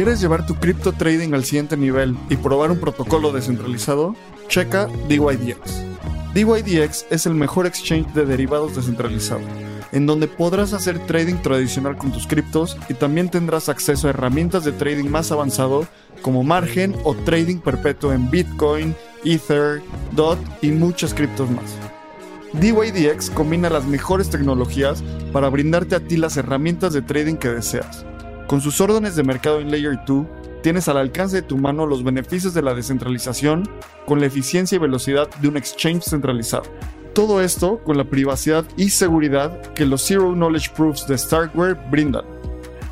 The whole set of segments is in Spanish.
¿Quieres llevar tu cripto trading al siguiente nivel y probar un protocolo descentralizado? Checa DYDX. DYDX es el mejor exchange de derivados descentralizado, en donde podrás hacer trading tradicional con tus criptos y también tendrás acceso a herramientas de trading más avanzado como margen o trading perpetuo en Bitcoin, Ether, DOT y muchas criptos más. DYDX combina las mejores tecnologías para brindarte a ti las herramientas de trading que deseas con sus órdenes de mercado en Layer 2, tienes al alcance de tu mano los beneficios de la descentralización con la eficiencia y velocidad de un exchange centralizado. Todo esto con la privacidad y seguridad que los Zero Knowledge Proofs de Starkware brindan.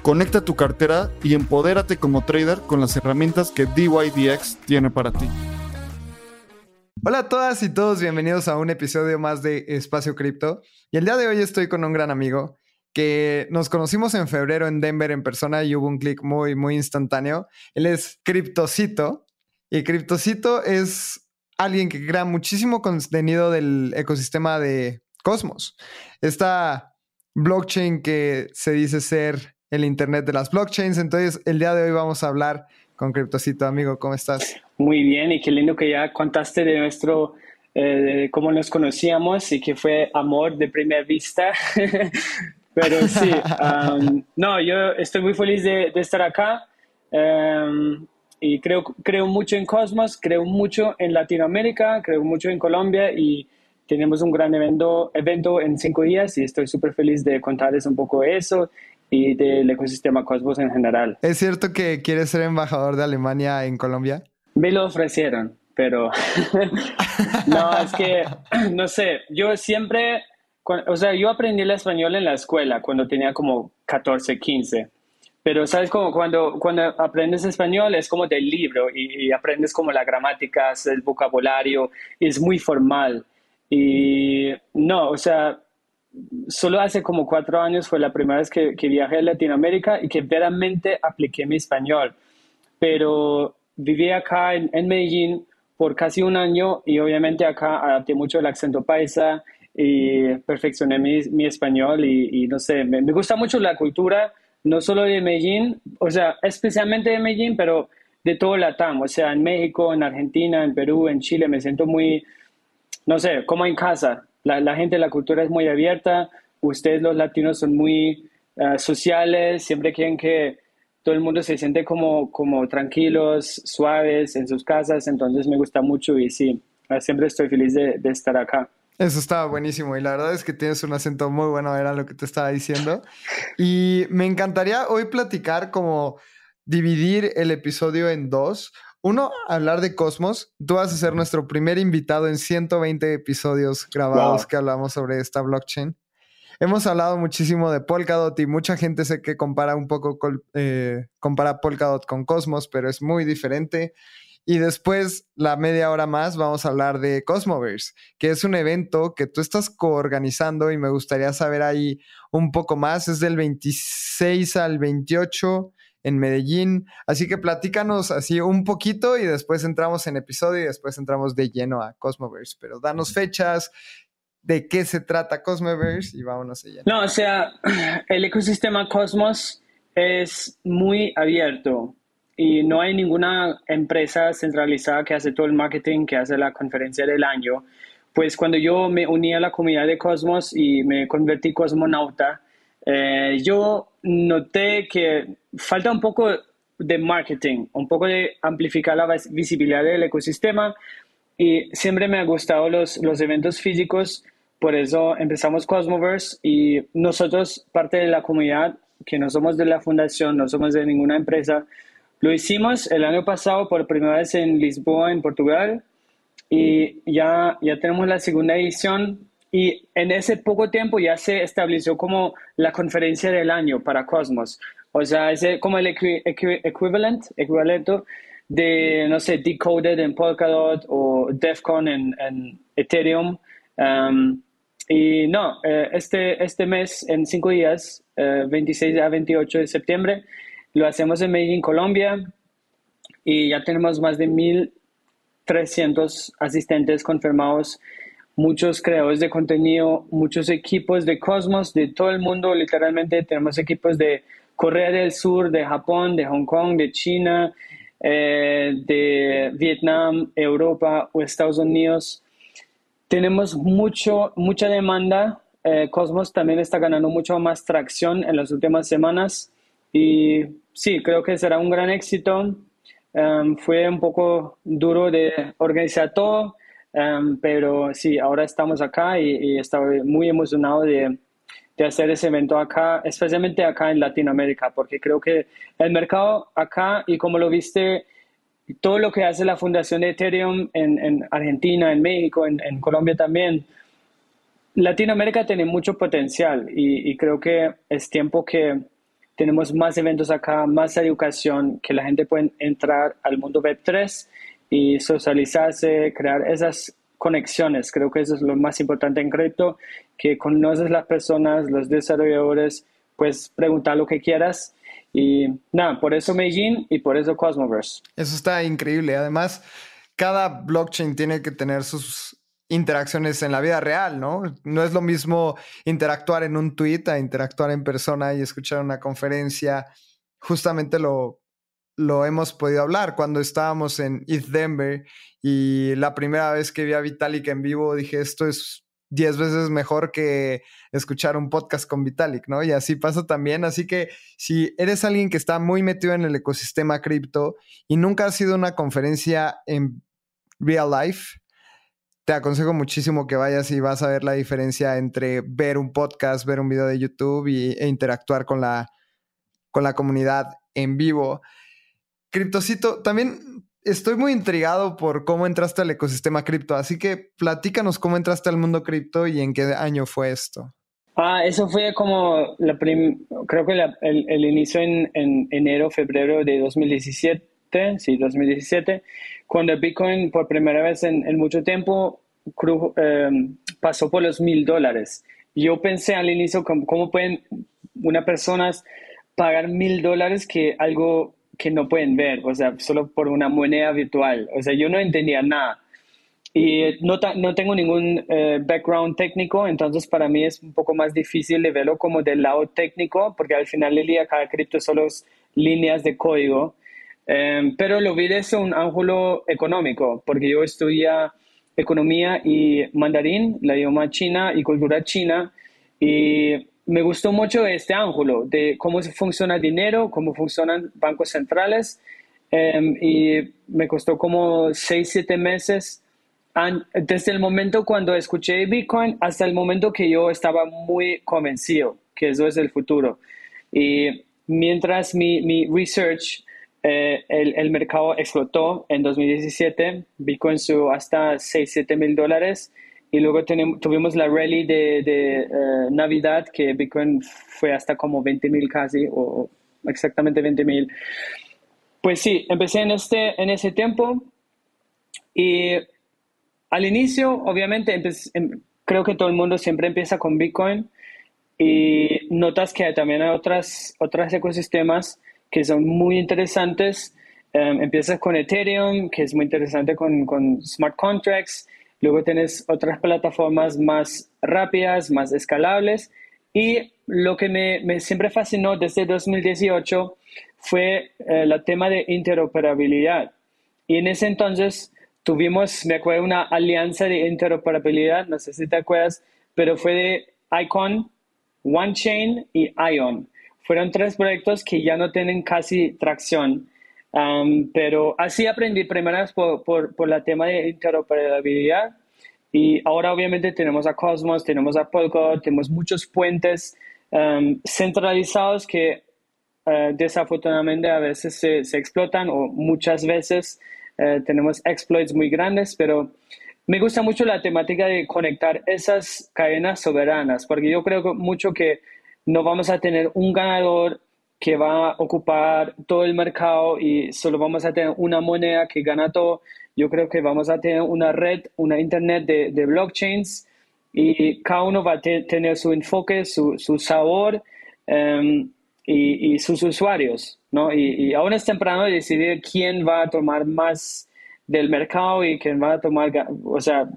Conecta tu cartera y empodérate como trader con las herramientas que DYDX tiene para ti. Hola a todas y todos, bienvenidos a un episodio más de Espacio Cripto. Y el día de hoy estoy con un gran amigo que nos conocimos en febrero en Denver en persona y hubo un clic muy, muy instantáneo. Él es Cryptocito y Cryptocito es alguien que crea muchísimo contenido del ecosistema de Cosmos. Esta blockchain que se dice ser el Internet de las blockchains. Entonces, el día de hoy vamos a hablar con Cryptocito, amigo. ¿Cómo estás? Muy bien y qué lindo que ya contaste de nuestro eh, cómo nos conocíamos y que fue amor de primera vista. Pero sí, no, yo estoy muy feliz de, estar acá em, y creo, creo mucho en Cosmos, creo mucho en Latinoamérica, creo mucho en Colombia y tenemos un gran evento, evento en cinco días y estoy súper feliz de contarles un poco eso y del ecosistema Cosmos en general. ¿Es cierto que quieres ser embajador de Alemania en Colombia? Me lo ofrecieron, pero no, es que, no sé, yo siempre o sea, yo aprendí el español en la escuela cuando tenía como 14, 15. Pero, ¿sabes? Como cuando, cuando aprendes español es como del libro y, aprendes como la gramática, el vocabulario, es muy formal. Y no, o sea, solo hace como cuatro años fue la primera vez que, que viajé a Latinoamérica y que verdaderamente apliqué mi español. Pero viví acá en, en Medellín por casi un año y obviamente acá adapté mucho el acento paisa y perfeccioné mi, español y, no sé, me, gusta mucho la cultura, no solo de Medellín, o sea, especialmente de Medellín, pero de todo Latam, o sea, en México, en Argentina, en Perú, en Chile, me siento muy, no sé, como en casa. La, gente, la cultura es muy abierta, ustedes los latinos son muy eh, sociales, siempre quieren que todo el mundo se siente como, como tranquilos, suaves en sus casas, entonces me gusta mucho y sí, siempre estoy feliz de estar acá. Eso estaba buenísimo y la verdad es que tienes un acento muy bueno, era lo que te estaba diciendo. Y me encantaría hoy platicar como dividir el episodio en dos. Uno, hablar de Cosmos. Tú vas a ser nuestro primer invitado en 120 episodios grabados que hablamos sobre esta blockchain. Hemos hablado muchísimo de Polkadot y mucha gente sé que compara un poco, eh, compara Polkadot con Cosmos, pero es muy diferente. Y después, la media hora más, vamos a hablar de Cosmoverse, que es un evento que tú estás coorganizando y me gustaría saber ahí un poco más. Es del 26 al 28 en Medellín. Así que platícanos así un poquito y después entramos en episodio y después entramos de lleno a Cosmoverse. Pero danos fechas, de qué se trata Cosmoverse y vámonos allá. No, o sea, el ecosistema Cosmos es muy abierto y no hay ninguna empresa centralizada que hace todo el marketing, que hace la conferencia del año. Pues cuando yo me uní a la comunidad de Cosmos y me convertí cosmonauta, eh, yo noté que falta un poco de marketing, un poco de amplificar la visibilidad del ecosistema y siempre me han gustado los, los eventos físicos, por eso empezamos Cosmoverse y nosotros, parte de la comunidad, que no somos de la fundación, no somos de ninguna empresa, lo hicimos el año pasado por primera vez en Lisboa, en Portugal, y ya, ya tenemos la segunda edición y en ese poco tiempo ya se estableció como la conferencia del año para Cosmos. O sea, es como el equivalente de, no sé, Decoded en Polkadot o Defcon en, en Ethereum. Um, y no, eh, este, este mes, en cinco días, 26 eh, a 28 de septiembre, lo hacemos en Medellín, Colombia, y ya tenemos más de 1.300 asistentes confirmados, muchos creadores de contenido, muchos equipos de Cosmos, de todo el mundo, literalmente tenemos equipos de Corea del Sur, de Japón, de Hong Kong, de China, eh, de Vietnam, Europa o Estados Unidos. Tenemos mucho, mucha demanda. Eh, Cosmos también está ganando mucho más tracción en las últimas semanas y sí, creo que será un gran éxito. Um, fue un poco duro de organizar todo, um, pero sí, ahora estamos acá y, y estoy muy emocionado de, de, hacer ese evento acá, especialmente acá en Latinoamérica, porque creo que el mercado acá y como lo viste todo lo que hace la fundación de Ethereum en, Argentina, en México, en, Colombia también, Latinoamérica tiene mucho potencial y, creo que es tiempo que tenemos más eventos acá, más educación, que la gente pueda entrar al mundo Web3 y socializarse, crear esas conexiones. Creo que eso es lo más importante en cripto, que conoces las personas, los desarrolladores, puedes preguntar lo que quieras y nada, por eso Medellín y por eso Cosmoverse. Eso está increíble. Además, cada blockchain tiene que tener sus interacciones en la vida real, ¿no? No es lo mismo interactuar en un tweet a interactuar en persona y escuchar una conferencia. Justamente lo, lo hemos podido hablar cuando estábamos en East Denver y la primera vez que vi a Vitalik en vivo dije, esto es 10 veces mejor que escuchar un podcast con Vitalik, ¿no? Y así pasa también. Así que si eres alguien que está muy metido en el ecosistema cripto y nunca has sido una conferencia en real life, te aconsejo muchísimo que vayas y vas a ver la diferencia entre ver un podcast, ver un video de YouTube y, e interactuar con la, con la comunidad en vivo. Criptocito, también estoy muy intrigado por cómo entraste al ecosistema cripto, así que platícanos cómo entraste al mundo cripto y en qué año fue esto. Ah, eso fue como la creo que el, inicio en, enero, febrero de 2017, sí, 2017, cuando Bitcoin por primera vez en, mucho tiempo em, pasó por los mil dólares. Yo pensé al inicio, ¿cómo, pueden una personas pagar mil dólares que algo que no pueden ver, o sea, solo por una moneda virtual. O sea, yo no entendía nada. Y no, no tengo ningún eh, background técnico, entonces para mí es un poco más difícil de verlo como del lado técnico, porque al final del día cada cripto solo es líneas de código. Em, pero lo vi desde un ángulo económico, porque yo estudia economía y mandarín, la idioma china y cultura china, y me gustó mucho este ángulo de cómo funciona el dinero, cómo funcionan bancos centrales. Em, y me costó como seis, siete meses desde el momento cuando escuché Bitcoin hasta el momento que yo estaba muy convencido que eso es el futuro. Y mientras mi, mi research, eh, el, el, mercado explotó en 2017, Bitcoin subió hasta 6, 7 mil dólares y luego tuvimos la rally de, de eh, Navidad, que Bitcoin fue hasta como 20 mil casi, o exactamente 20 mil. Pues sí, empecé en, este, en ese tiempo y al inicio, obviamente, em, creo que todo el mundo siempre empieza con Bitcoin y notas que también hay otras, otros ecosistemas que son muy interesantes. Em, empiezas con Ethereum, que es muy interesante con, con smart contracts Luego tienes otras plataformas más rápidas, más escalables. Y lo que me, siempre fascinó desde 2018 fue el eh, tema de interoperabilidad. Y en ese entonces tuvimos, me acuerdo, una alianza de interoperabilidad, no sé si te acuerdas, pero fue de Icon, OneChain y Ion. Fueron tres proyectos que ya no tienen casi tracción pero así aprendí primero por, por, por el tema de interoperabilidad y ahora obviamente tenemos a Cosmos, tenemos a Polkadot, tenemos muchos puentes centralizados que uh, desafortunadamente a veces se, se, explotan o muchas veces uh, tenemos exploits muy grandes, pero me gusta mucho la temática de conectar esas cadenas soberanas, porque yo creo mucho que no vamos a tener un ganador que va a ocupar todo el mercado y solo vamos a tener una moneda que gana todo. Yo creo que vamos a tener una red, una internet de, de blockchains y cada uno va a tener su enfoque, su, su sabor em, y, y, sus usuarios, ¿no? Y, y, aún es temprano decidir quién va a tomar más del mercado y quién va a tomar, o sea,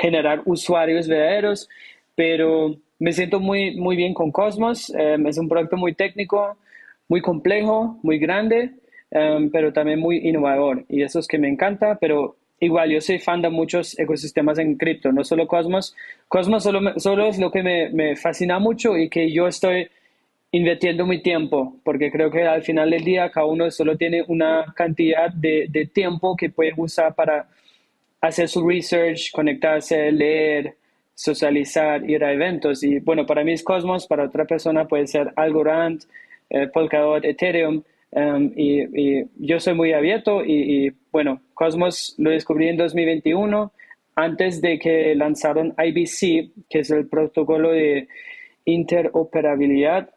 generar usuarios verdaderos, pero me siento muy, muy bien con Cosmos, em, es un proyecto muy técnico, muy complejo, muy grande, em, pero también muy innovador y eso es que me encanta, pero igual yo soy fan de muchos ecosistemas en cripto, no solo Cosmos. Cosmos solo, solo es lo que me, me, fascina mucho y que yo estoy invirtiendo mi tiempo, porque creo que al final del día cada uno solo tiene una cantidad de, de tiempo que puede usar para hacer su research, conectarse, leer, socializar, ir a eventos. Y bueno, para mí es Cosmos, para otra persona puede ser Algorand, eh, Polkadot, Ethereum. Um, y, yo soy muy abierto y, bueno, Cosmos lo descubrí en 2021 antes de que lanzaron IBC, que es el protocolo de interoperabilidad.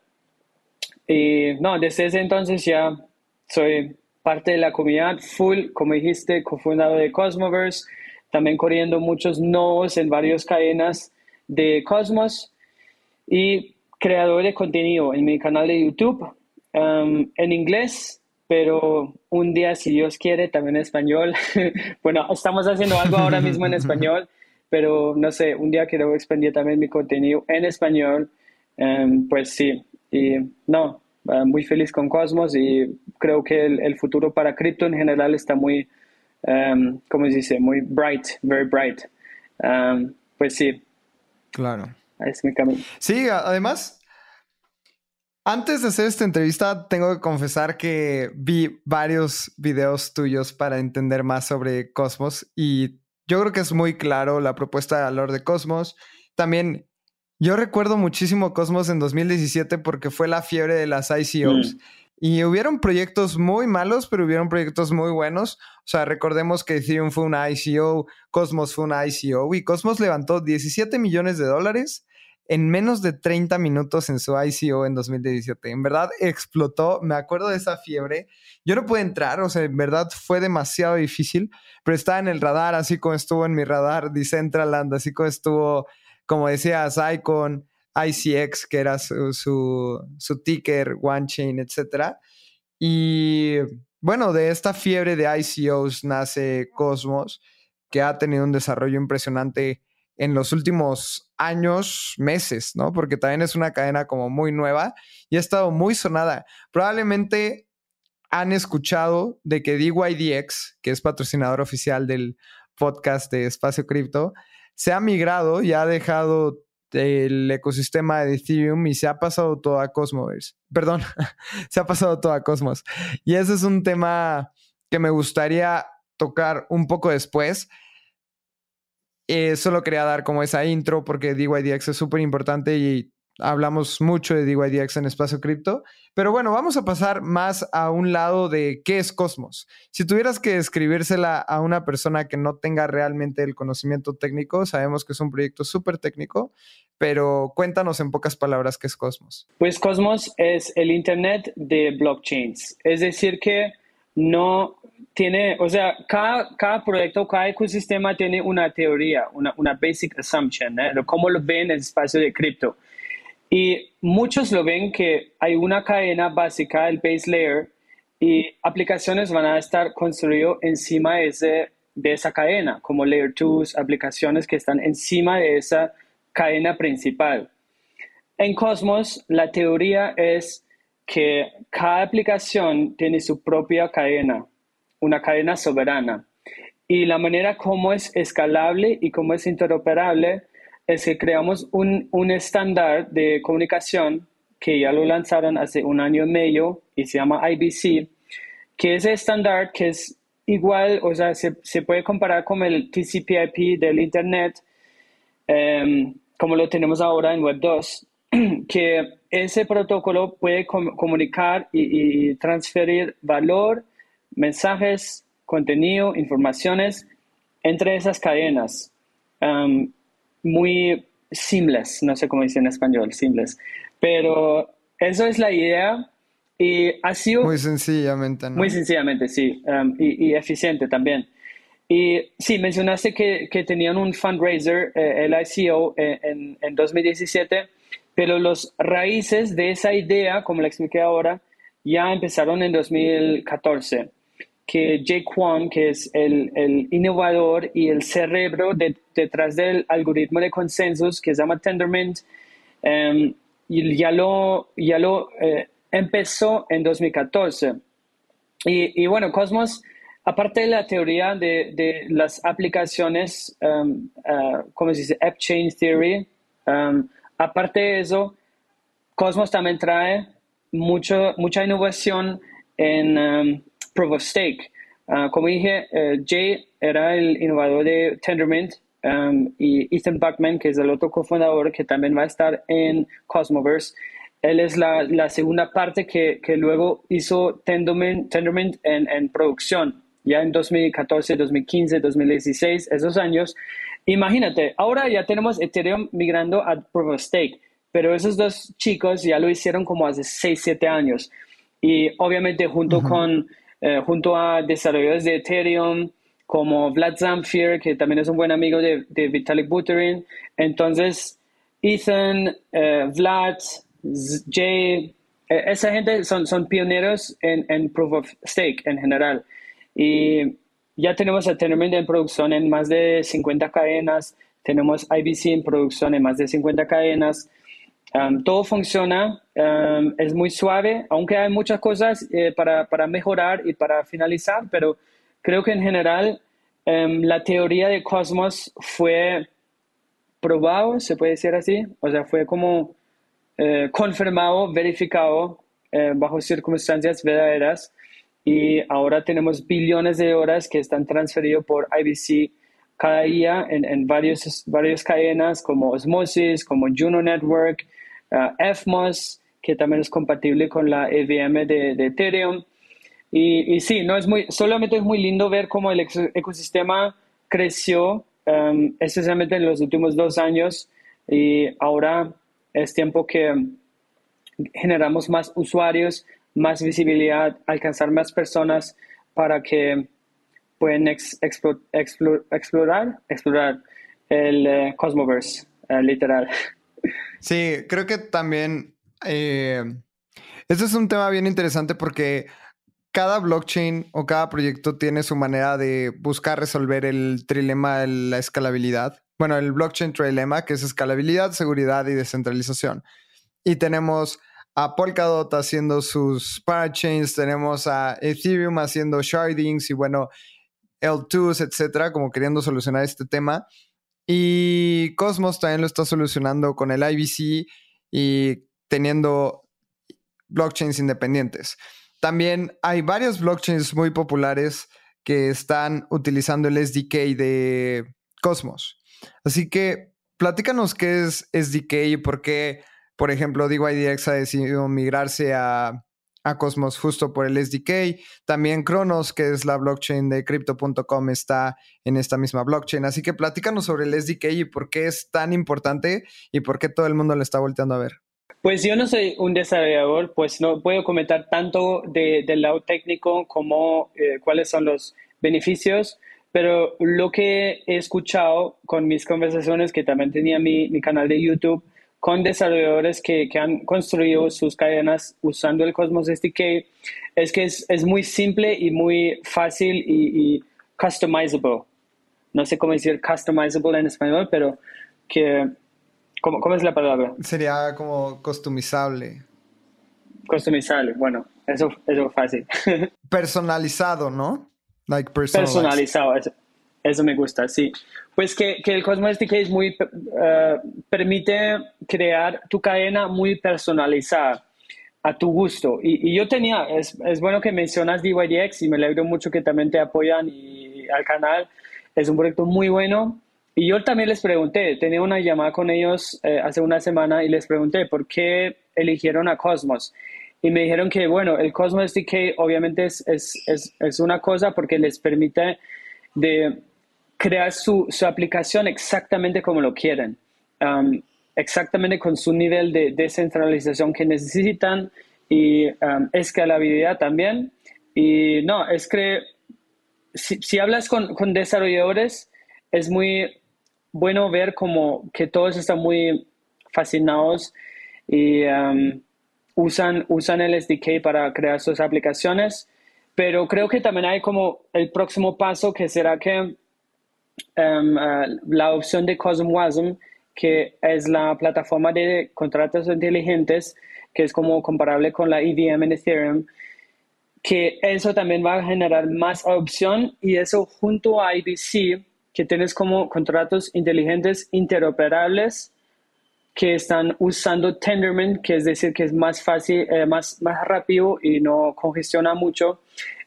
Y no, desde ese entonces ya soy parte de la comunidad full, como dijiste, cofundador de Cosmoverse, también corriendo muchos nodos en varias cadenas de Cosmos y creador de contenido en mi canal de YouTube Um, en inglés, pero un día, si Dios quiere, también en español. bueno, estamos haciendo algo ahora mismo en español, pero no sé, un día quiero expandir también mi contenido en español. Um, pues sí, y no, uh, muy feliz con Cosmos y creo que el, futuro para cripto en general está muy, um, ¿cómo se dice? Muy bright, very bright. pues sí. Claro. Es mi camino. Sí, además, antes de hacer esta entrevista, tengo que confesar que vi varios videos tuyos para entender más sobre Cosmos y yo creo que es muy claro la propuesta de valor de Cosmos. También yo recuerdo muchísimo Cosmos en 2017 porque fue la fiebre de las ICOs. Mm. Y hubieron proyectos muy malos, pero hubieron proyectos muy buenos. O sea, recordemos que Ethereum fue una ICO, Cosmos fue una ICO y Cosmos levantó 17 millones de dólares en menos de 30 minutos en su ICO en 2017. En verdad explotó, me acuerdo de esa fiebre. Yo no pude entrar, o sea, en verdad fue demasiado difícil, pero estaba en el radar, así como estuvo en mi radar Decentraland, así como estuvo, como decías, Icon, ICX, que era su, su, ticker, OneChain, etc. Y bueno, de esta fiebre de ICOs nace Cosmos, que ha tenido un desarrollo impresionante en los últimos años, meses, ¿no? Porque también es una cadena como muy nueva y ha estado muy sonada. Probablemente han escuchado de que DYDX, que es patrocinador oficial del podcast de Espacio Cripto, se ha migrado y ha dejado el ecosistema de Ethereum y se ha pasado todo a Cosmos. Perdón, se ha pasado todo a Cosmos. Y ese es un tema que me gustaría tocar un poco después. Eh, solo quería dar como esa intro porque DYDX es súper importante y hablamos mucho de DYDX en Espacio Cripto. Pero bueno, vamos a pasar más a un lado de qué es Cosmos. Si tuvieras que describírsela a una persona que no tenga realmente el conocimiento técnico, sabemos que es un proyecto súper técnico, pero cuéntanos en pocas palabras qué es Cosmos. Pues Cosmos es el Internet de blockchains. Es decir, que no tiene, o sea, cada, cada proyecto, cada ecosistema tiene una teoría, una, una basic assumption, ¿eh? cómo lo ven en el espacio de cripto. Y muchos lo ven que hay una cadena básica, el base layer, y aplicaciones van a estar construidas encima de, ese, de esa cadena, como layer 2, aplicaciones que están encima de esa cadena principal. En Cosmos, la teoría es que cada aplicación tiene su propia cadena una cadena soberana. Y la manera como es escalable y cómo es interoperable es que creamos un, un estándar de comunicación que ya lo lanzaron hace un año y medio y se llama IBC, que es estándar que es igual, o sea, se, se, puede comparar con el TCP/IP del Internet, em, como lo tenemos ahora en Web 2, que ese protocolo puede comunicar y, transferir valor mensajes, contenido, informaciones entre esas cadenas. um, muy simples, no sé cómo dice en español, simples, pero eso es la idea y ha sido... Muy sencillamente, ¿no? Muy sencillamente, sí, um, y, eficiente también. Y sí, mencionaste que, que tenían un fundraiser, eh, el ICO, eh, en, en 2017, pero los raíces de esa idea, como la expliqué ahora, ya empezaron en 2014 que Jake Kwan, que es el, el innovador y el cerebro detrás del algoritmo de consensus que se llama Tendermint, em, y ya lo, ya lo eh, empezó en 2014. Y, y, bueno, Cosmos, aparte de la teoría de, de las aplicaciones, um, ¿cómo se dice? App Chain Theory, em, aparte de eso, Cosmos también trae mucho, mucha innovación en proof of stake. Ah, como dije, eh, Jay era el innovador de Tendermint um, y Ethan Buckman, que es el otro cofundador que también va a estar en Cosmoverse. Él es la, la segunda parte que, que, luego hizo Tendermint, Tendermint en, en, producción, ya en 2014, 2015, 2016, esos años. Imagínate, ahora ya tenemos Ethereum migrando a Proof of Stake, pero esos dos chicos ya lo hicieron como hace 6, 7 años. Y obviamente junto con eh, junto a desarrolladores de Ethereum como Vlad Zamfir, que también es un buen amigo de, Vitalik Buterin. Entonces, Ethan, eh, Vlad, Jay, eh, esa gente son, son pioneros en, en, Proof of Stake en general. Y ya tenemos Ethereum en producción en más de 50 cadenas, tenemos IBC en producción en más de 50 cadenas. Todo funciona, es muy suave, aunque hay muchas cosas eh, para, para, mejorar y para finalizar, pero creo que en general la teoría de Cosmos fue probado, se puede decir así, o sea, fue como eh, confirmado, verificado eh, bajo circunstancias verdaderas y ahora tenemos billones de horas que están transferidos por IBC cada día en, en varios, varias cadenas como Osmosis, como Juno Network, uh, FMOS, que también es compatible con la EVM de, Ethereum. Y, y, sí, no es muy, solamente es muy lindo ver cómo el ecosistema creció, um, especialmente en los últimos dos años, y ahora es tiempo que generamos más usuarios, más visibilidad, alcanzar más personas para que puedan explorar, explorar el uh, Cosmoverse, uh, literal. Sí, creo que también eh, este es un tema bien interesante porque cada blockchain o cada proyecto tiene su manera de buscar resolver el trilema de la escalabilidad. Bueno, el blockchain trilema, que es escalabilidad, seguridad y descentralización. Y tenemos a Polkadot haciendo sus parachains, tenemos a Ethereum haciendo shardings y bueno, L2s, etcétera, como queriendo solucionar este tema. Y Cosmos también lo está solucionando con el IBC y teniendo blockchains independientes. También hay varios blockchains muy populares que están utilizando el SDK de Cosmos. Así que platícanos qué es SDK y por qué, por ejemplo, DYDX ha decidido migrarse a a Cosmos justo por el SDK. También Cronos, que es la blockchain de crypto.com, está en esta misma blockchain. Así que platícanos sobre el SDK y por qué es tan importante y por qué todo el mundo le está volteando a ver. Pues yo no soy un desarrollador, pues no puedo comentar tanto del lado técnico como eh, cuáles son los beneficios, pero lo que he escuchado con mis conversaciones, que también tenía mi, mi canal de YouTube, con desarrolladores que, que, han construido sus cadenas usando el Cosmos SDK es que es, es muy simple y muy fácil y, y, customizable. No sé cómo decir customizable en español, pero que... ¿Cómo, cómo es la palabra? Sería como customizable. Customizable, bueno, eso, eso es fácil. Personalizado, ¿no? Like personalizado, eso, eso me gusta, sí. Pues que, que el Cosmos SDK es muy, eh, permite crear tu cadena muy personalizada a tu gusto. Y, y yo tenía, es, es, bueno que mencionas DYDX y me alegro mucho que también te apoyan y al canal. Es un proyecto muy bueno. Y yo también les pregunté, tenía una llamada con ellos eh, hace una semana y les pregunté por qué eligieron a Cosmos. Y me dijeron que, bueno, el Cosmos SDK obviamente es, es, es una cosa porque les permite de crear su, aplicación exactamente como lo quieren, um, exactamente con su nivel de descentralización que necesitan y um, escalabilidad también. Y no, es que si, hablas con, con, desarrolladores, es muy bueno ver como que todos están muy fascinados y um, usan, usan el SDK para crear sus aplicaciones. Pero creo que también hay como el próximo paso que será que um, uh, la opción de CosmWasm, que es la plataforma de contratos inteligentes, que es como comparable con la EVM en Ethereum, que eso también va a generar más opción y eso junto a IBC, que tienes como contratos inteligentes interoperables que están usando Tendermint, que es decir, que es más fácil, eh, más, más rápido y no congestiona mucho.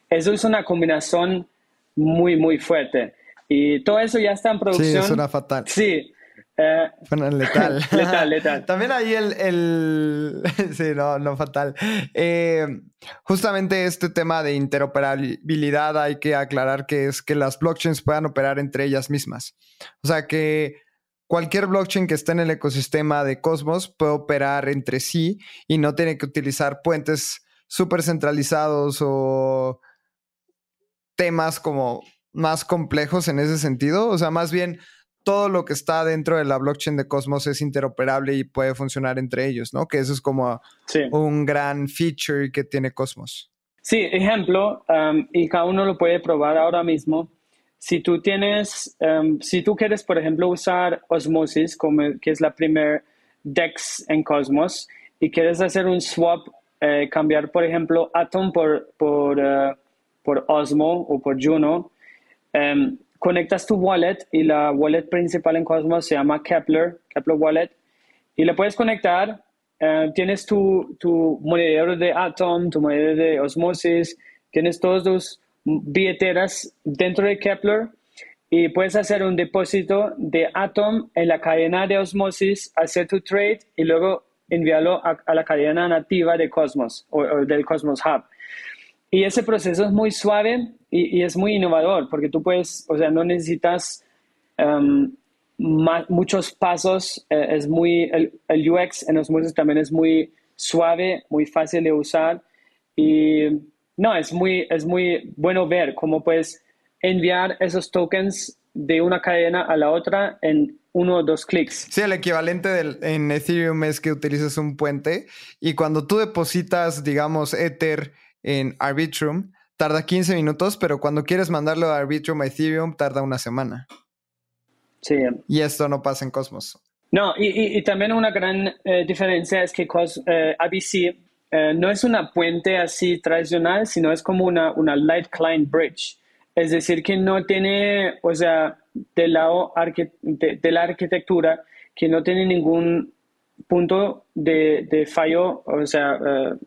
Eso es una combinación muy, muy fuerte. Y todo eso ya está en producción. Sí, suena fatal. Sí. Eh, letal. letal, letal. También ahí el, el... sí, no, no fatal. Eh, justamente este tema de interoperabilidad hay que aclarar que es que las blockchains puedan operar entre ellas mismas. O sea que cualquier blockchain que esté en el ecosistema de Cosmos puede operar entre sí y no tiene que utilizar puentes súper centralizados o temas como más complejos en ese sentido. O sea, más bien todo lo que está dentro de la blockchain de Cosmos es interoperable y puede funcionar entre ellos, ¿no? Que eso es como un gran feature que tiene Cosmos. Sí, ejemplo, um, y cada uno lo puede probar ahora mismo si tú tienes, em, si tú quieres, por ejemplo, usar Osmosis, como, que es la primer DEX en Cosmos, y quieres hacer un swap, eh, cambiar, por ejemplo, Atom por, por, eh, por Osmo o por Juno, em, conectas tu wallet y la wallet principal en Cosmos se llama Kepler, Kepler Wallet, y le puedes conectar, eh, tienes tu, tu monedero de Atom, tu monedero de Osmosis, tienes todos los billeteras dentro de Kepler y puedes hacer un depósito de Atom en la cadena de osmosis, hacer tu trade y luego enviarlo a, la cadena nativa de Cosmos o, del Cosmos Hub. Y ese proceso es muy suave y, es muy innovador porque tú puedes, o sea, no necesitas um, muchos pasos, eh, es muy, el, el, UX en Osmosis también es muy suave, muy fácil de usar y no, es muy, es muy bueno ver cómo puedes enviar esos tokens de una cadena a la otra en uno o dos clics. Sí, el equivalente del, en Ethereum es que utilices un puente y cuando tú depositas, digamos, Ether en Arbitrum, tarda 15 minutos, pero cuando quieres mandarlo a Arbitrum a Ethereum, tarda una semana. Sí. Y esto no pasa en Cosmos. No, y, también una gran eh, diferencia es que Cos, eh, ABC eh, no es una puente así tradicional, sino es como una, una light client bridge. Es decir, que no tiene, o sea, del lado de, la arquitectura, que no tiene ningún punto de, de fallo, o sea, uh,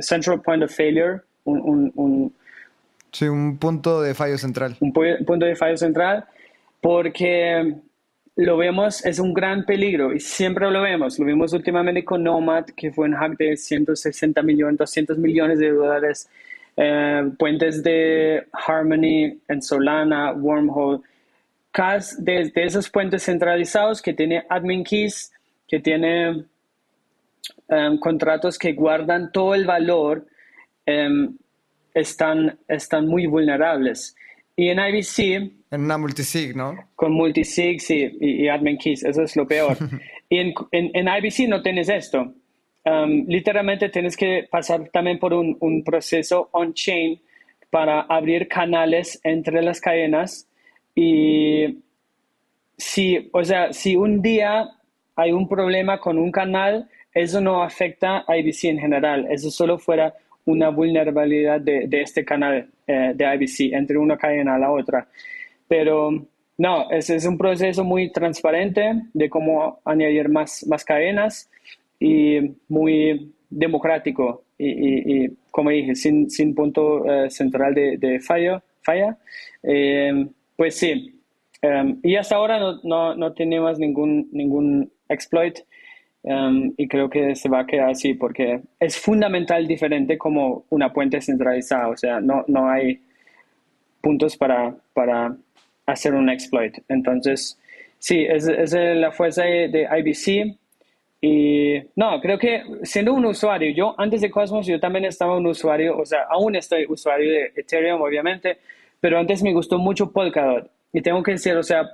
central point of failure, un, un, sí, un punto de fallo central. Un punto de fallo central, porque lo vemos, es un gran peligro y siempre lo vemos. Lo vimos últimamente con Nomad, que fue un hack de 160 millones, 200 millones de dólares. Eh, puentes de Harmony en Solana, Wormhole. de, de, esos puentes centralizados que tiene admin keys, que tiene em, contratos que guardan todo el valor, em, están, están muy vulnerables. Y en IBC... En una multisig, ¿no? Con multisig, sí, y, admin keys, eso es lo peor. y en, en, IBC no tienes esto. Um, literalmente tienes que pasar también por un, un proceso on-chain para abrir canales entre las cadenas y si, o sea, si un día hay un problema con un canal, eso no afecta a IBC en general, eso solo fuera una vulnerabilidad de, de este canal eh, de IBC entre una cadena a la otra. Pero no, ese es un proceso muy transparente de cómo añadir más, más cadenas y muy democrático y, como dije, sin, sin punto eh, central de, de falla. falla. Eh, pues sí, y hasta ahora no, no, no tenemos ningún, ningún exploit. Um, y creo que se va a quedar así porque es fundamental diferente como una puente centralizada, o sea, no, no hay puntos para, para hacer un exploit. Entonces, sí, es, es la fuerza de, IBC. Y no, creo que siendo un usuario, yo antes de Cosmos, yo también estaba un usuario, o sea, aún estoy usuario de Ethereum, obviamente, pero antes me gustó mucho Polkadot. Y tengo que decir, o sea,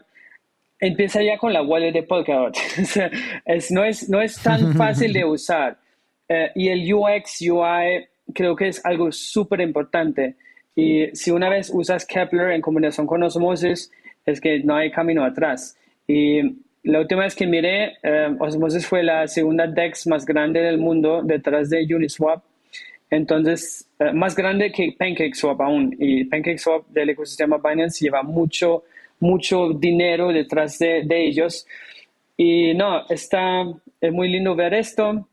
empieza ya con la wallet de Polkadot. es, no, es, no es tan fácil de usar. Eh, y el UX, UI, creo que es algo súper importante. Y si una vez usas Kepler en combinación con Osmosis, es que no hay camino atrás. Y la última vez que miré, eh, Osmosis fue la segunda DEX más grande del mundo detrás de Uniswap. Entonces, eh, más grande que PancakeSwap aún. Y PancakeSwap del ecosistema Binance lleva mucho, mucho dinero detrás de, de ellos. Y no, está, es muy lindo ver esto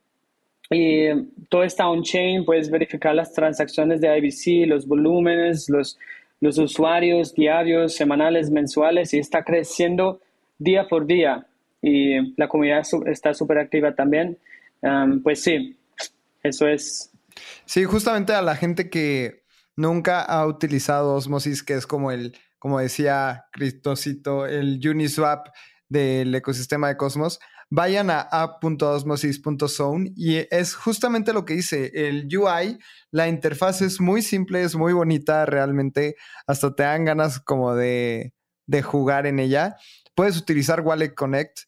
y todo está on-chain, puedes verificar las transacciones de IBC, los volúmenes, los, los usuarios diarios, semanales, mensuales, y está creciendo día por día. Y la comunidad está súper activa también. pues sí, eso es. Sí, justamente a la gente que nunca ha utilizado Osmosis, que es como el, como decía Cristosito, el Uniswap del ecosistema de Cosmos, vayan a app.osmosis.zone y es justamente lo que dice el UI. La interfaz es muy simple, es muy bonita, realmente hasta te dan ganas como de, jugar en ella. Puedes utilizar Wallet Connect.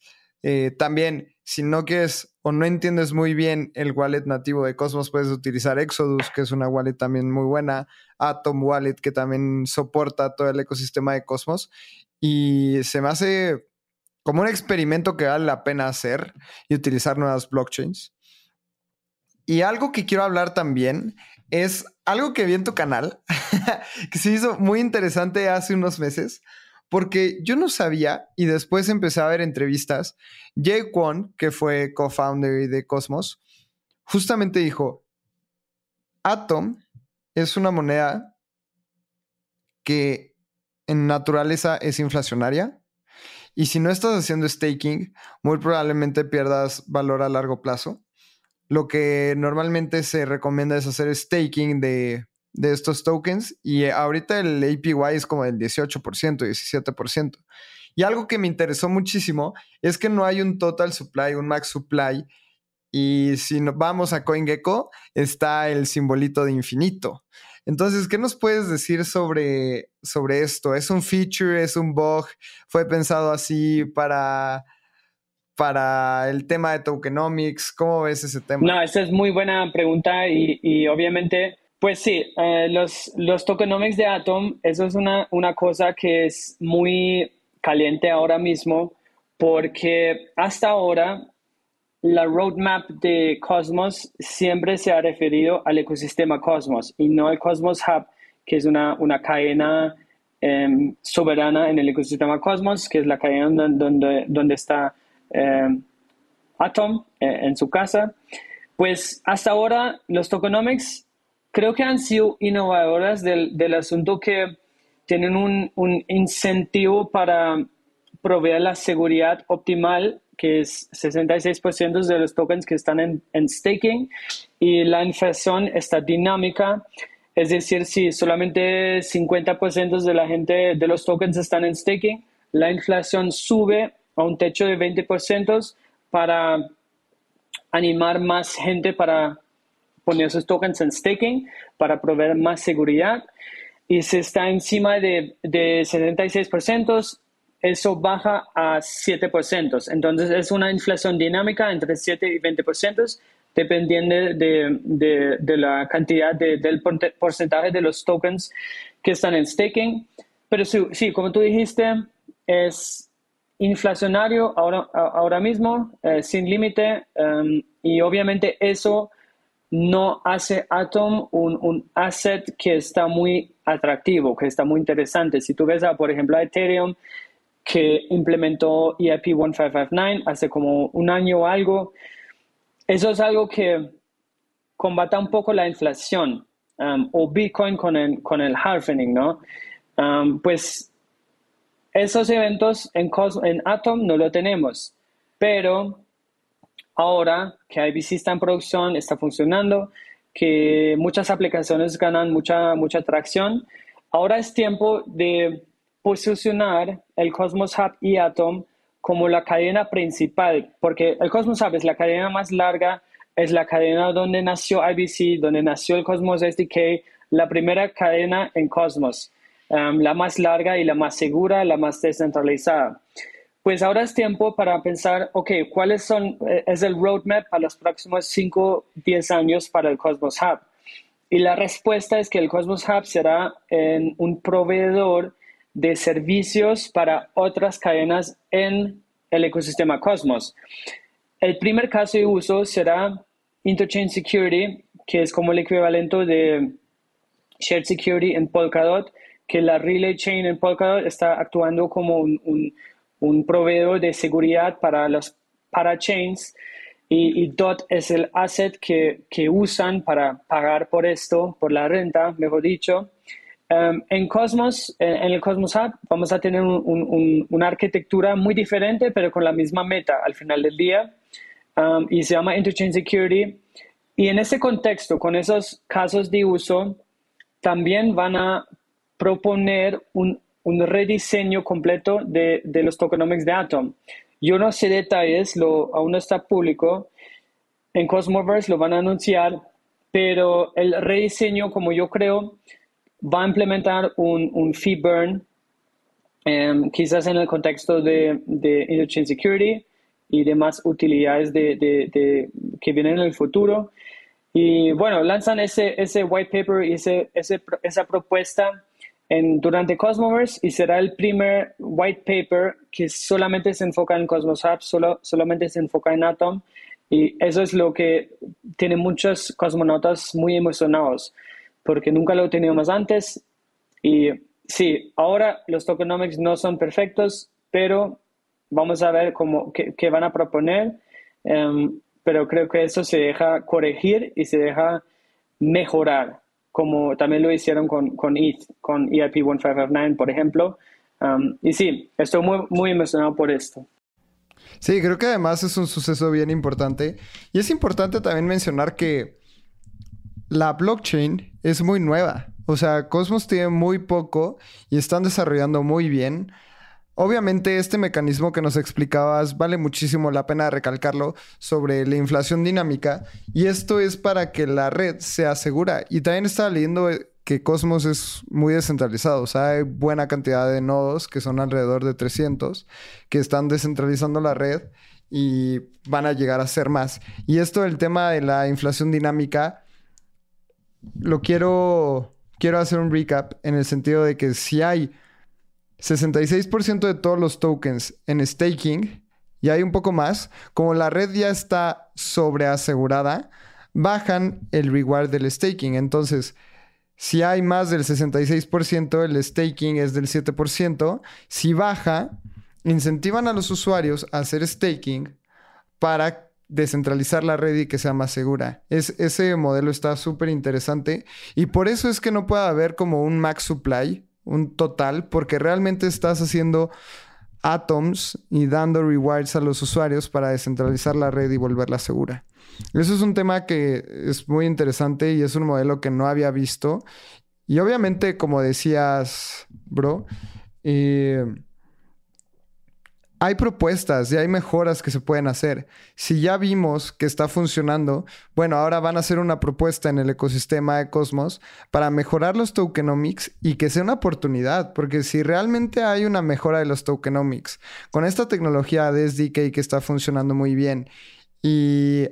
Eh, también, si no quieres o no entiendes muy bien el wallet nativo de Cosmos, puedes utilizar Exodus, que es una wallet también muy buena, Atom Wallet, que también soporta todo el ecosistema de Cosmos. Y se me hace como un experimento que vale la pena hacer y utilizar nuevas blockchains. Y algo que quiero hablar también es algo que vi en tu canal, que se hizo muy interesante hace unos meses, porque yo no sabía y después empecé a ver entrevistas. Jay Kwon, que fue co-founder de Cosmos, justamente dijo, Atom es una moneda que en naturaleza es inflacionaria y si no estás haciendo staking, muy probablemente pierdas valor a largo plazo. Lo que normalmente se recomienda es hacer staking de, estos tokens y ahorita el APY es como del 18%, 17%. Y algo que me interesó muchísimo es que no hay un total supply, un max supply. Y si vamos a CoinGecko, está el simbolito de infinito. Entonces, ¿qué nos puedes decir sobre, sobre esto? ¿Es un feature? ¿Es un bug? ¿Fue pensado así para, para el tema de tokenomics? ¿Cómo ves ese tema? No, esa es muy buena pregunta y, obviamente, pues sí, eh, los, los tokenomics de Atom, eso es una, una cosa que es muy caliente ahora mismo porque hasta ahora la roadmap de Cosmos siempre se ha referido al ecosistema Cosmos y no al Cosmos Hub, que es una, una cadena em, soberana en el ecosistema Cosmos, que es la cadena donde, donde está em, Atom eh, en su casa. Pues hasta ahora los tokenomics creo que han sido innovadoras del, del asunto que tienen un, un incentivo para proveer la seguridad optimal que es 66% de los tokens que están en, staking y la inflación está dinámica. Es decir, si solamente 50% de la gente de los tokens están en staking, la inflación sube a un techo de 20% para animar más gente para poner esos tokens en staking, para proveer más seguridad. Y si está encima de, de 76%, eso baja a 7%. Entonces es una inflación dinámica entre 7 y 20%, dependiendo de, de, la cantidad del porcentaje de los tokens que están en staking. Pero sí, como tú dijiste, es inflacionario ahora, ahora mismo, eh, sin límite, um, y obviamente eso no hace Atom un, un, asset que está muy atractivo, que está muy interesante. Si tú ves, a, por ejemplo, a Ethereum, que implementó EIP 1559 hace como un año o algo. Eso es algo que combata un poco la inflación um, o Bitcoin con el, con el ¿no? Um, pues esos eventos en, en Atom no lo tenemos, pero ahora que IBC está en producción, está funcionando, que muchas aplicaciones ganan mucha, mucha tracción, ahora es tiempo de posicionar el Cosmos Hub y Atom como la cadena principal, porque el Cosmos Hub es la cadena más larga, es la cadena donde nació IBC, donde nació el Cosmos SDK, la primera cadena en Cosmos, um, la más larga y la más segura, la más descentralizada. Pues ahora es tiempo para pensar, ok, ¿cuáles son, eh, es el roadmap para los próximos 5, 10 años para el Cosmos Hub? Y la respuesta es que el Cosmos Hub será un proveedor de servicios para otras cadenas en el ecosistema Cosmos. El primer caso de uso será Interchain Security, que es como el equivalente de Shared Security en Polkadot, que la Relay Chain en Polkadot está actuando como un, proveedor de seguridad para los parachains y, y DOT es el asset que, que, usan para pagar por esto, por la renta, mejor dicho. Um, en Cosmos, en el Cosmos Hub, vamos a tener una arquitectura muy diferente, pero con la misma meta al final del día, um, y se llama Interchain Security. Y en ese contexto, con esos casos de uso, también van a proponer un, un rediseño completo de, de, los tokenomics de Atom. Yo no sé detalles, lo, aún no está público. En Cosmoverse lo van a anunciar, pero el rediseño, como yo creo, va a implementar un, un fee burn, em, quizás en el contexto de, de Interchain Security y demás utilidades de, de, que vienen en el futuro. Y bueno, lanzan ese, ese white paper y ese, ese, esa propuesta en, durante Cosmoverse y será el primer white paper que solamente se enfoca en Cosmos Hub, solo, solamente se enfoca en Atom. Y eso es lo que tiene muchos cosmonautas muy emocionados porque nunca lo teníamos antes. Y sí, ahora los tokenomics no son perfectos, pero vamos a ver cómo, qué, van a proponer. Em, pero creo que eso se deja corregir y se deja mejorar, como también lo hicieron con, con ETH, con EIP 1559, por ejemplo. Um, y sí, estoy muy, muy emocionado por esto. Sí, creo que además es un suceso bien importante. Y es importante también mencionar que la blockchain es muy nueva. O sea, Cosmos tiene muy poco y están desarrollando muy bien. Obviamente este mecanismo que nos explicabas vale muchísimo la pena recalcarlo sobre la inflación dinámica y esto es para que la red sea segura. Y también estaba leyendo eh, que Cosmos es muy descentralizado, o sea, hay buena cantidad de nodos que son alrededor de 300 que están descentralizando la red y van a llegar a ser más. Y esto del tema de la inflación dinámica lo quiero, quiero hacer un recap en el sentido de que si hay 66% de todos los tokens en staking y hay un poco más, como la red ya está sobreasegurada, bajan el reward del staking. Entonces, si hay más del 66%, el staking es del 7%. Si baja, incentivan a los usuarios a hacer staking para descentralizar la red y que sea más segura. Es, ese modelo está súper interesante y por eso es que no puede haber como un max supply, un total, porque realmente estás haciendo atoms y dando rewards a los usuarios para descentralizar la red y volverla segura. Eso es un tema que es muy interesante y es un modelo que no había visto. Y obviamente, como decías, bro, eh, hay propuestas y hay mejoras que se pueden hacer. Si ya vimos que está funcionando, bueno, ahora van a hacer una propuesta en el ecosistema de Cosmos para mejorar los tokenomics y que sea una oportunidad, porque si realmente hay una mejora de los tokenomics con esta tecnología de SDK que está funcionando muy bien y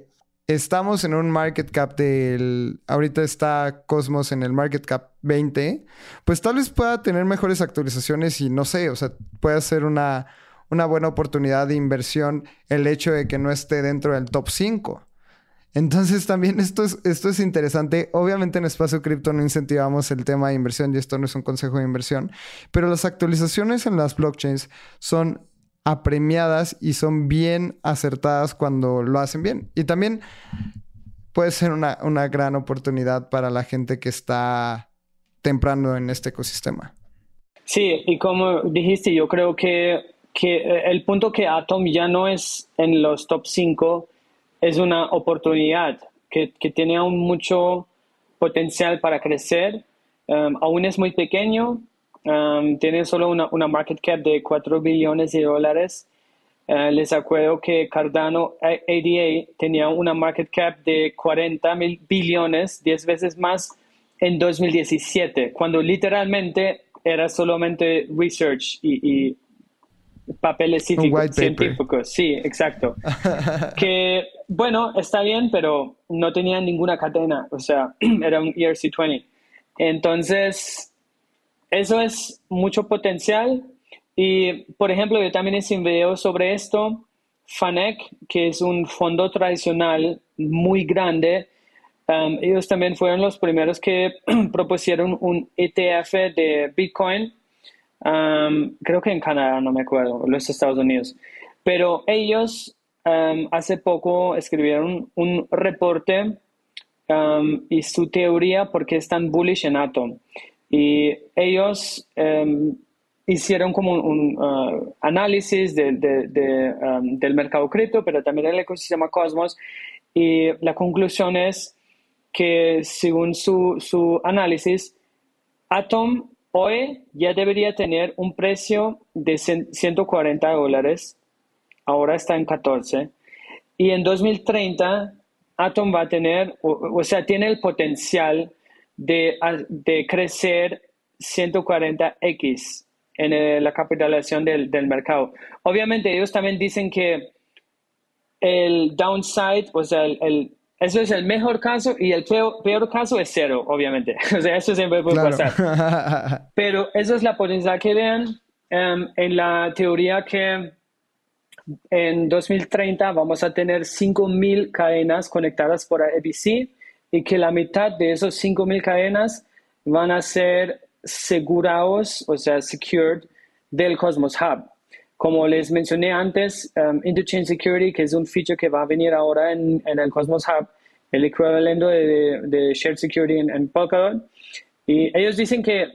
estamos en un market cap del ahorita está Cosmos en el market cap 20, pues tal vez pueda tener mejores actualizaciones y no sé, o sea, puede ser una una buena oportunidad de inversión el hecho de que no esté dentro del top 5. Entonces también esto es, esto es interesante. Obviamente en Espacio Cripto no incentivamos el tema de inversión y esto no es un consejo de inversión, pero las actualizaciones en las blockchains son apremiadas y son bien acertadas cuando lo hacen bien. Y también puede ser una, una gran oportunidad para la gente que está temprano en este ecosistema. Sí, y como dijiste, yo creo que que eh, el punto que Atom ya no es en los top 5 es una oportunidad que, que tiene aún mucho potencial para crecer. Um, aún es muy pequeño, um, tienen solo una, una, market cap de 4 billones de dólares. Uh, les acuerdo que Cardano ADA tenía una market cap de 40 mil billones, 10 veces más en 2017, cuando literalmente era solamente research y papeles científicos. Sí, exacto. que, bueno, está bien, pero no tenía ninguna cadena, o sea, era un ERC20. Entonces, eso es mucho potencial. Y, por ejemplo, yo también hice un video sobre esto. FANEC, que es un fondo tradicional muy grande, um, ellos también fueron los primeros que propusieron un ETF de Bitcoin Um, creo que en Canadá, no me acuerdo, los Estados Unidos. Pero ellos um, hace poco escribieron un reporte um, y su teoría porque es tan bullish en Atom. Y ellos hicieron como un, uh, análisis de, del mercado cripto, pero también del ecosistema Cosmos. Y la conclusión es que según su, su análisis, Atom Hoy ya debería tener un precio de 140 dólares, ahora está en 14, y en 2030 Atom va a tener, o, sea, tiene el potencial de, de crecer 140x en la capitalización del, del, mercado. Obviamente ellos también dicen que el downside, o sea, el, eso es el mejor caso y el peor, caso es cero, obviamente. O sea, eso siempre puede pasar. Pero eso es la potencia que vean em, en la teoría que en 2030 vamos a tener 5.000 cadenas conectadas por ABC y que la mitad de esos 5.000 cadenas van a ser segurados, o sea, secured del Cosmos Hub. Como les mencioné antes, um, Interchain Security, que es un feature que va a venir ahora en, el Cosmos Hub, el equivalente de, de Shared Security en, Polkadot. Y ellos dicen que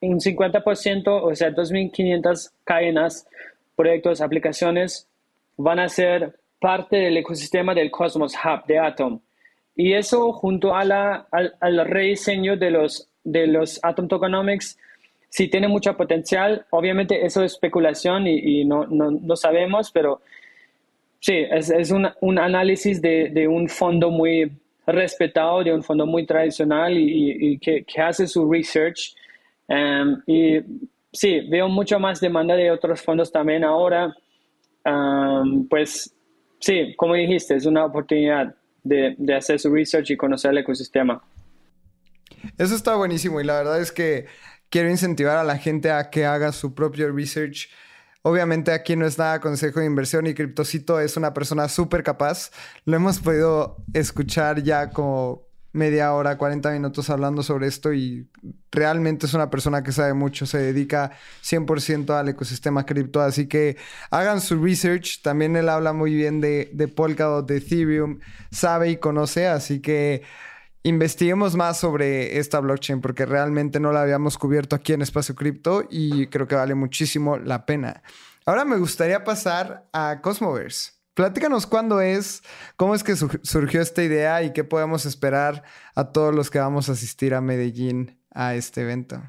un 50%, o sea, 2.500 cadenas, proyectos, aplicaciones, van a ser parte del ecosistema del Cosmos Hub de Atom. Y eso junto a la, al, al rediseño de los, de los Atom Tokenomics sí tiene mucho potencial. Obviamente eso es especulación y, no, no, sabemos, pero sí, es, es un, un, análisis de, de, un fondo muy respetado, de un fondo muy tradicional y, que, que, hace su research. Um, y sí, veo mucho más demanda de otros fondos también ahora. Um, pues sí, como dijiste, es una oportunidad de, de hacer su research y conocer el ecosistema. Eso está buenísimo y la verdad es que quiero incentivar a la gente a que haga su propio research. Obviamente aquí no es nada consejo de inversión y Criptocito es una persona súper capaz. Lo hemos podido escuchar ya como media hora, 40 minutos hablando sobre esto y realmente es una persona que sabe mucho, se dedica 100% al ecosistema cripto, así que hagan su research, también él habla muy bien de, de Polkadot, de Ethereum, sabe y conoce, así que investiguemos más sobre esta blockchain porque realmente no la habíamos cubierto aquí en Espacio Cripto y creo que vale muchísimo la pena. Ahora me gustaría pasar a Cosmoverse. Platícanos cuándo es, cómo es que surgió esta idea y qué podemos esperar a todos los que vamos a asistir a Medellín a este evento.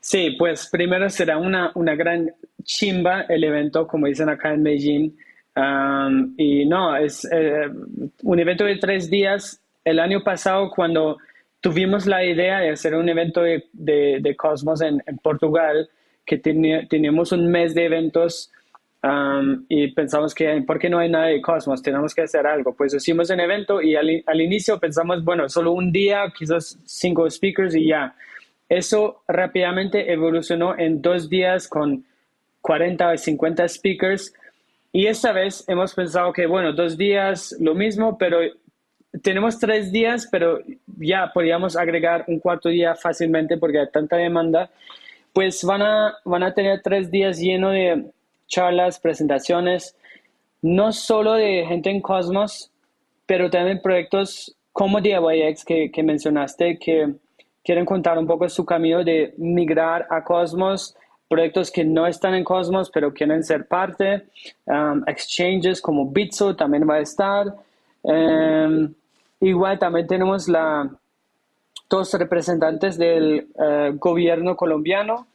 Sí, pues primero será una, una gran chimba el evento, como dicen acá en Medellín. y no, es eh, un evento de tres días el año pasado cuando tuvimos la idea de hacer un evento de, de, Cosmos en, Portugal, que teníamos un mes de eventos um, y pensamos que, ¿por qué no hay nada de Cosmos? Tenemos que hacer algo. Pues hicimos un evento y al, al inicio pensamos, bueno, solo un día, quizás cinco speakers y ya. Eso rápidamente evolucionó en dos días con 40 o 50 speakers. Y esta vez hemos pensado que, bueno, dos días lo mismo, pero tenemos tres días, pero ya podríamos agregar un cuarto día fácilmente porque hay tanta demanda. Pues van a, van a tener tres días llenos de charlas, presentaciones, no solo de gente en Cosmos, pero también proyectos como DIYX que, que mencionaste, que quieren contar un poco su camino de migrar a Cosmos, proyectos que no están en Cosmos, pero quieren ser parte, um, exchanges como Bitso también va a estar. Um, Igual también tenemos la, dos representantes del eh, gobierno colombiano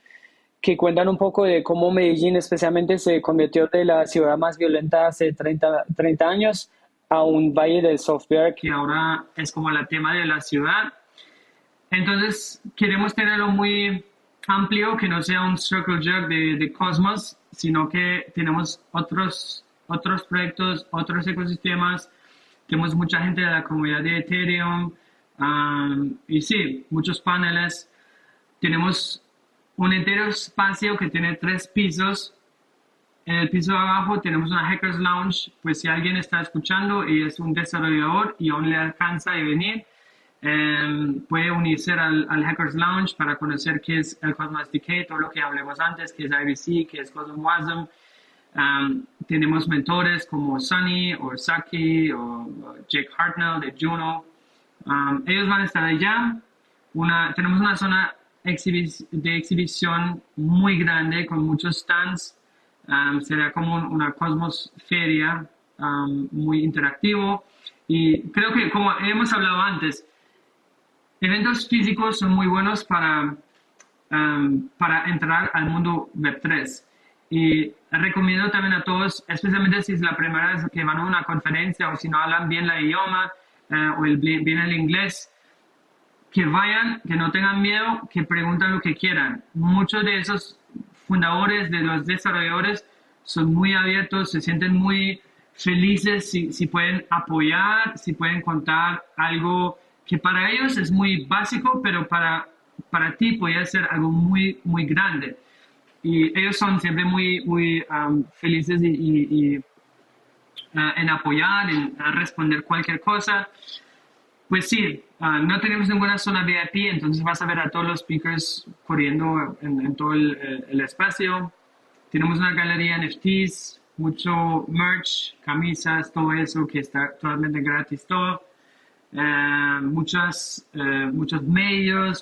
que cuentan un poco de cómo Medellín especialmente se convirtió de la ciudad más violenta hace 30, 30 años a un valle del software que ahora es como el tema de la ciudad. Entonces, queremos tenerlo muy amplio, que no sea un circle jerk de, de Cosmos, sino que tenemos otros, otros proyectos, otros ecosistemas, tenemos mucha gente de la comunidad de Ethereum, um, y sí, muchos paneles. Tenemos un entero espacio que tiene tres pisos. En el piso de abajo tenemos una Hackers Lounge, pues si alguien está escuchando y es un desarrollador y aún le alcanza de venir, em, puede unirse al, Hackers Lounge para conocer qué es el Cosmos SDK, todo lo que hablemos antes, qué es IBC, qué es Cosmos Wasm. Em, tenemos mentores como Sunny o Saki o Jake Hartnell de Juno. Um, ellos van a estar allá. Una, tenemos una zona de exhibición muy grande con muchos stands. Um, será como una Cosmos Feria um, muy interactivo. Y creo que, como hemos hablado antes, eventos físicos son muy buenos para, para entrar al mundo Web3. Y recomiendo también a todos, especialmente si es la primera vez que van a una conferencia o si no hablan bien la idioma eh, o el, bien el inglés, que vayan, que no tengan miedo, que pregunten lo que quieran. Muchos de esos fundadores, de los desarrolladores, son muy abiertos, se sienten muy felices si, si pueden apoyar, si pueden contar algo que para ellos es muy básico, pero para, para ti puede ser algo muy, muy grande. Y ellos son siempre muy, muy um, felices y, uh, en apoyar, en responder cualquier cosa. Pues sí, ah, no tenemos ninguna zona VIP, entonces vas a ver a todos los speakers corriendo en, todo el, espacio. Tenemos una galería NFTs, mucho merch, camisas, todo eso que está totalmente gratis todo. Eh, muchas, eh, muchos medios,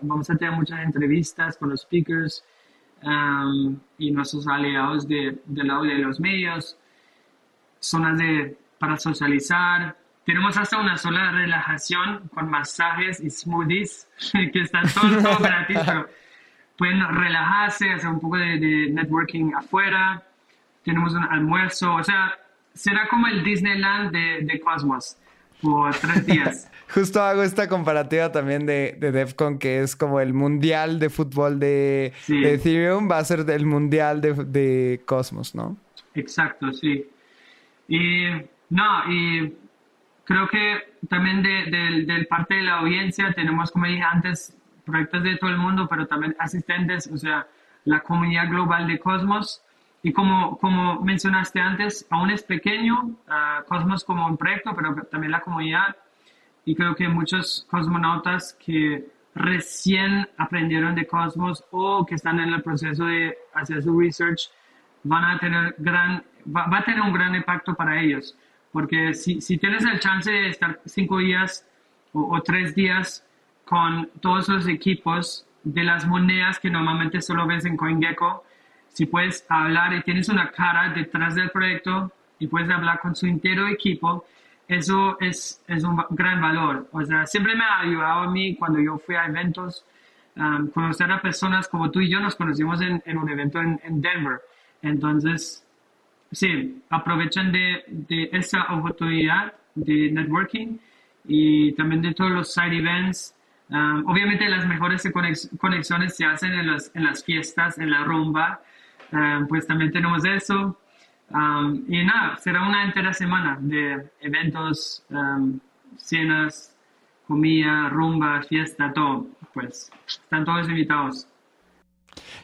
vamos a tener muchas entrevistas con los speakers um, y nuestros aliados de, del lado de los medios, zonas de, para socializar, tenemos hasta una sola relajación con masajes y smoothies que están todos, gratis, pero pueden relajarse, hacer un poco de, networking afuera. Tenemos un almuerzo, o sea, será como el Disneyland de, de Cosmos por tres días. Justo hago esta comparativa también de, de DEFCON, que es como el mundial de fútbol de, de Ethereum, va a ser el mundial de, de, Cosmos, ¿no? Exacto, sí. Y no, y creo que también de, de, parte de la audiencia tenemos, como dije antes, proyectos de todo el mundo, pero también asistentes, o sea, la comunidad global de Cosmos. Y como, como mencionaste antes, aún es pequeño, uh, Cosmos como un proyecto, pero también la comunidad. Y creo que muchos cosmonautas que recién aprendieron de Cosmos o que están en el proceso de hacer su research van a tener gran, va a tener un gran impacto para ellos porque si, si tienes el chance de estar cinco días o, tres días con todos los equipos de las monedas que normalmente solo ves en CoinGecko, si puedes hablar y tienes una cara detrás del proyecto y puedes hablar con su entero equipo, eso es, es un gran valor. O sea, siempre me ha ayudado a mí cuando yo fui a eventos, um, conocer a personas como tú y yo nos conocimos en, en un evento en, en Denver. Entonces, sí, aprovechan de, de, esa oportunidad de networking y también de todos los side events. Um, obviamente las mejores conexiones se hacen en las, en las fiestas, en la rumba, um, pues también tenemos eso. Um, y nada, será una entera semana de eventos, cenas, comida, rumba, fiesta, todo. Pues están todos invitados.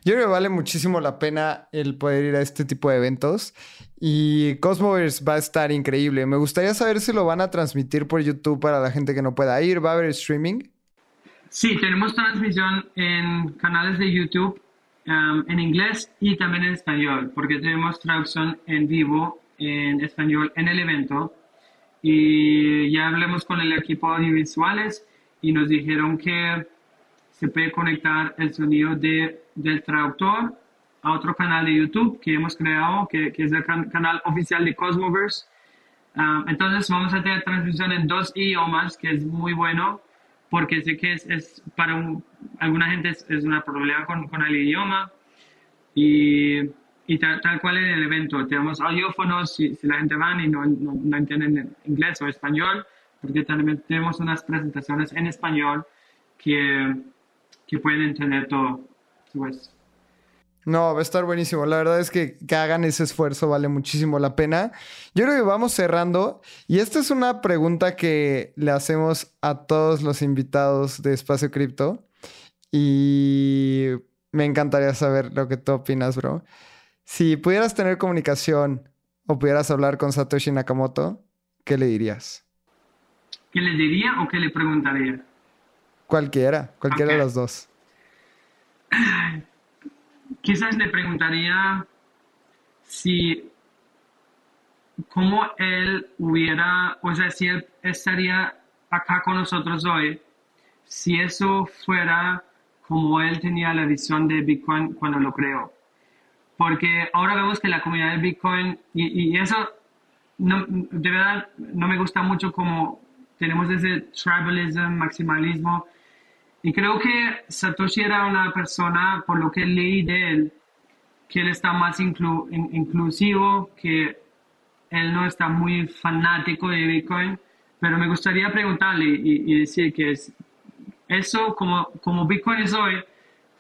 Yo creo que vale muchísimo la pena el poder ir a este tipo de eventos. Y Cosmoverse va a estar increíble. Me gustaría saber si lo van a transmitir por YouTube para la gente que no pueda ir. ¿Va a haber streaming? Sí, tenemos transmisión en canales de YouTube um, en inglés y también en español, porque tenemos traducción en vivo en español en el evento. Y ya hablamos con el equipo audiovisuales y nos dijeron que se puede conectar el sonido de, del traductor a otro canal de YouTube que hemos creado, que, que es el canal oficial de Cosmoverse. Ah, entonces vamos a tener transmisión en dos idiomas, que es muy bueno, porque sé que es, es para alguna gente es, es un problema con, con, el idioma. Y, y tal, cual en el evento. Tenemos audiófonos si, si la gente va y no, no, no, entienden inglés o español, porque también tenemos unas presentaciones en español que, que pueden entender todo. Pues. No, va a estar buenísimo. La verdad es que que hagan ese esfuerzo vale muchísimo la pena. Yo creo que vamos cerrando. Y esta es una pregunta que le hacemos a todos los invitados de Espacio Cripto. Y me encantaría saber lo que tú opinas, bro. Si pudieras tener comunicación o pudieras hablar con Satoshi Nakamoto, ¿qué le dirías? ¿Qué le diría o qué le preguntaría? Cualquiera, cualquiera de los dos. Quizás le preguntaría si cómo él hubiera, o sea, si él estaría acá con nosotros hoy, si eso fuera como él tenía la visión de Bitcoin cuando lo creó. Porque ahora vemos que la comunidad de Bitcoin, y, eso no, de verdad no me gusta mucho como tenemos ese tribalism, maximalismo, y creo que Satoshi era una persona, por lo que leí de él, que él está más inclusivo, que él no está muy fanático de Bitcoin, pero me gustaría preguntarle y, decir que es, eso, como, como Bitcoin es hoy,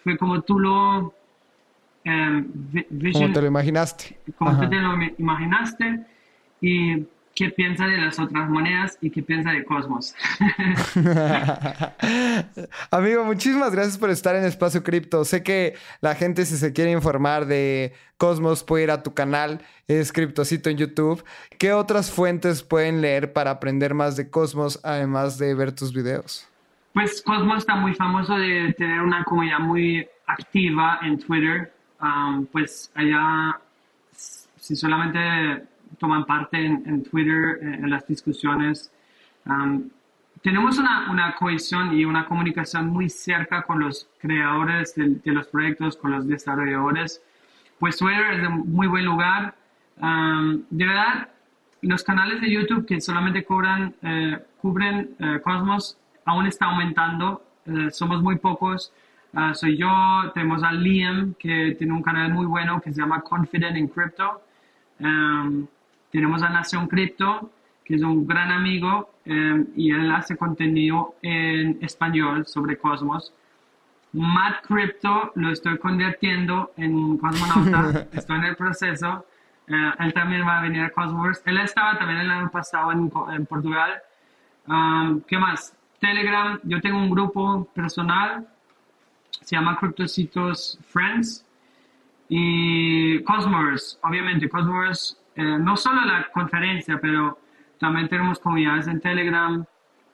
fue como tú lo... Um, como te lo imaginaste. Como te lo imaginaste y qué piensa de las otras monedas y qué piensa de Cosmos. Amigo, muchísimas gracias por estar en Espacio Cripto. Sé que la gente si se quiere informar de Cosmos puede ir a tu canal, es Criptocito en YouTube. ¿Qué otras fuentes pueden leer para aprender más de Cosmos además de ver tus videos? Pues Cosmos está muy famoso de tener una comunidad muy activa en Twitter. Um, pues allá, si solamente toman parte en, Twitter, eh, en, las discusiones. tenemos una, una, cohesión y una comunicación muy cerca con los creadores de, los proyectos, con los desarrolladores. Pues Twitter es un muy buen lugar. de verdad, los canales de YouTube que solamente cobran, eh, cubren eh, Cosmos aún está aumentando. somos muy pocos. Ah, soy yo, tenemos a Liam, que tiene un canal muy bueno que se llama Confident in Crypto. Tenemos a Nación Cripto, que es un gran amigo eh, y él hace contenido en español sobre Cosmos. Matt Crypto lo estoy convirtiendo en cosmonauta, estoy en el proceso. Eh, él también va a venir a Cosmos. Él estaba también el año pasado en, Portugal. Um, ¿Qué más? Telegram, yo tengo un grupo personal, se llama Cryptocitos Friends. Y Cosmos, obviamente, Cosmos eh, no solo la conferencia, pero también tenemos comunidades en Telegram,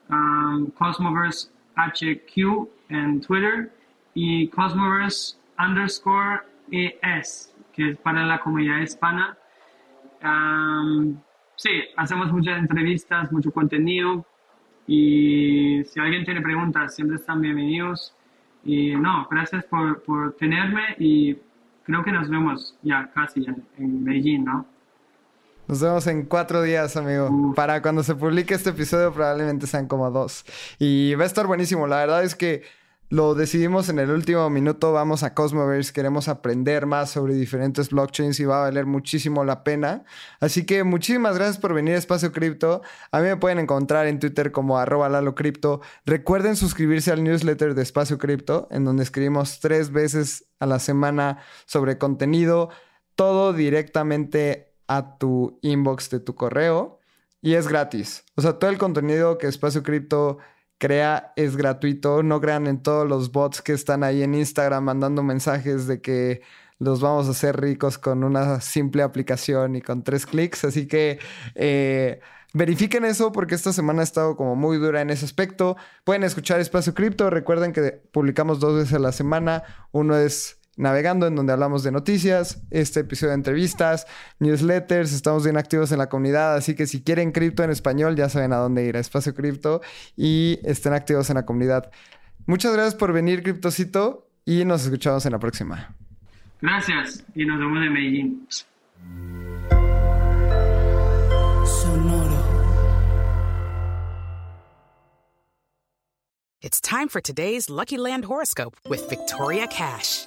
um, Cosmoverse HQ en Twitter y Cosmoverse underscore ES, que es para la comunidad hispana. Um, sí, hacemos muchas entrevistas, mucho contenido y si alguien tiene preguntas, siempre están bienvenidos. Y no, gracias por, por tenerme y creo que nos vemos ya casi en, en Beijing, ¿no? Nos vemos en cuatro días, amigo. Para cuando se publique este episodio, probablemente sean como dos. Y va a estar buenísimo. La verdad es que lo decidimos en el último minuto. Vamos a Cosmoverse. Queremos aprender más sobre diferentes blockchains y va a valer muchísimo la pena. Así que muchísimas gracias por venir a Espacio Cripto. A mí me pueden encontrar en Twitter como arroba Lalo Cripto. Recuerden suscribirse al newsletter de Espacio Cripto, en donde escribimos tres veces a la semana sobre contenido. Todo directamente a tu inbox de tu correo y es gratis. O sea, todo el contenido que Espacio Cripto crea es gratuito. No crean en todos los bots que están ahí en Instagram mandando mensajes de que los vamos a hacer ricos con una simple aplicación y con tres clics. Así que eh, verifiquen eso porque esta semana ha estado como muy dura en ese aspecto. Pueden escuchar Espacio Cripto. Recuerden que publicamos dos veces a la semana. Uno es Navegando, en donde hablamos de noticias, este episodio de entrevistas, newsletters, estamos bien activos en la comunidad, así que si quieren cripto en español ya saben a dónde ir, a Espacio Cripto y estén activos en la comunidad. Muchas gracias por venir, Criptocito, y nos escuchamos en la próxima. Gracias y nos vemos en Medellín. It's time for today's Lucky Land horoscope with Victoria Cash.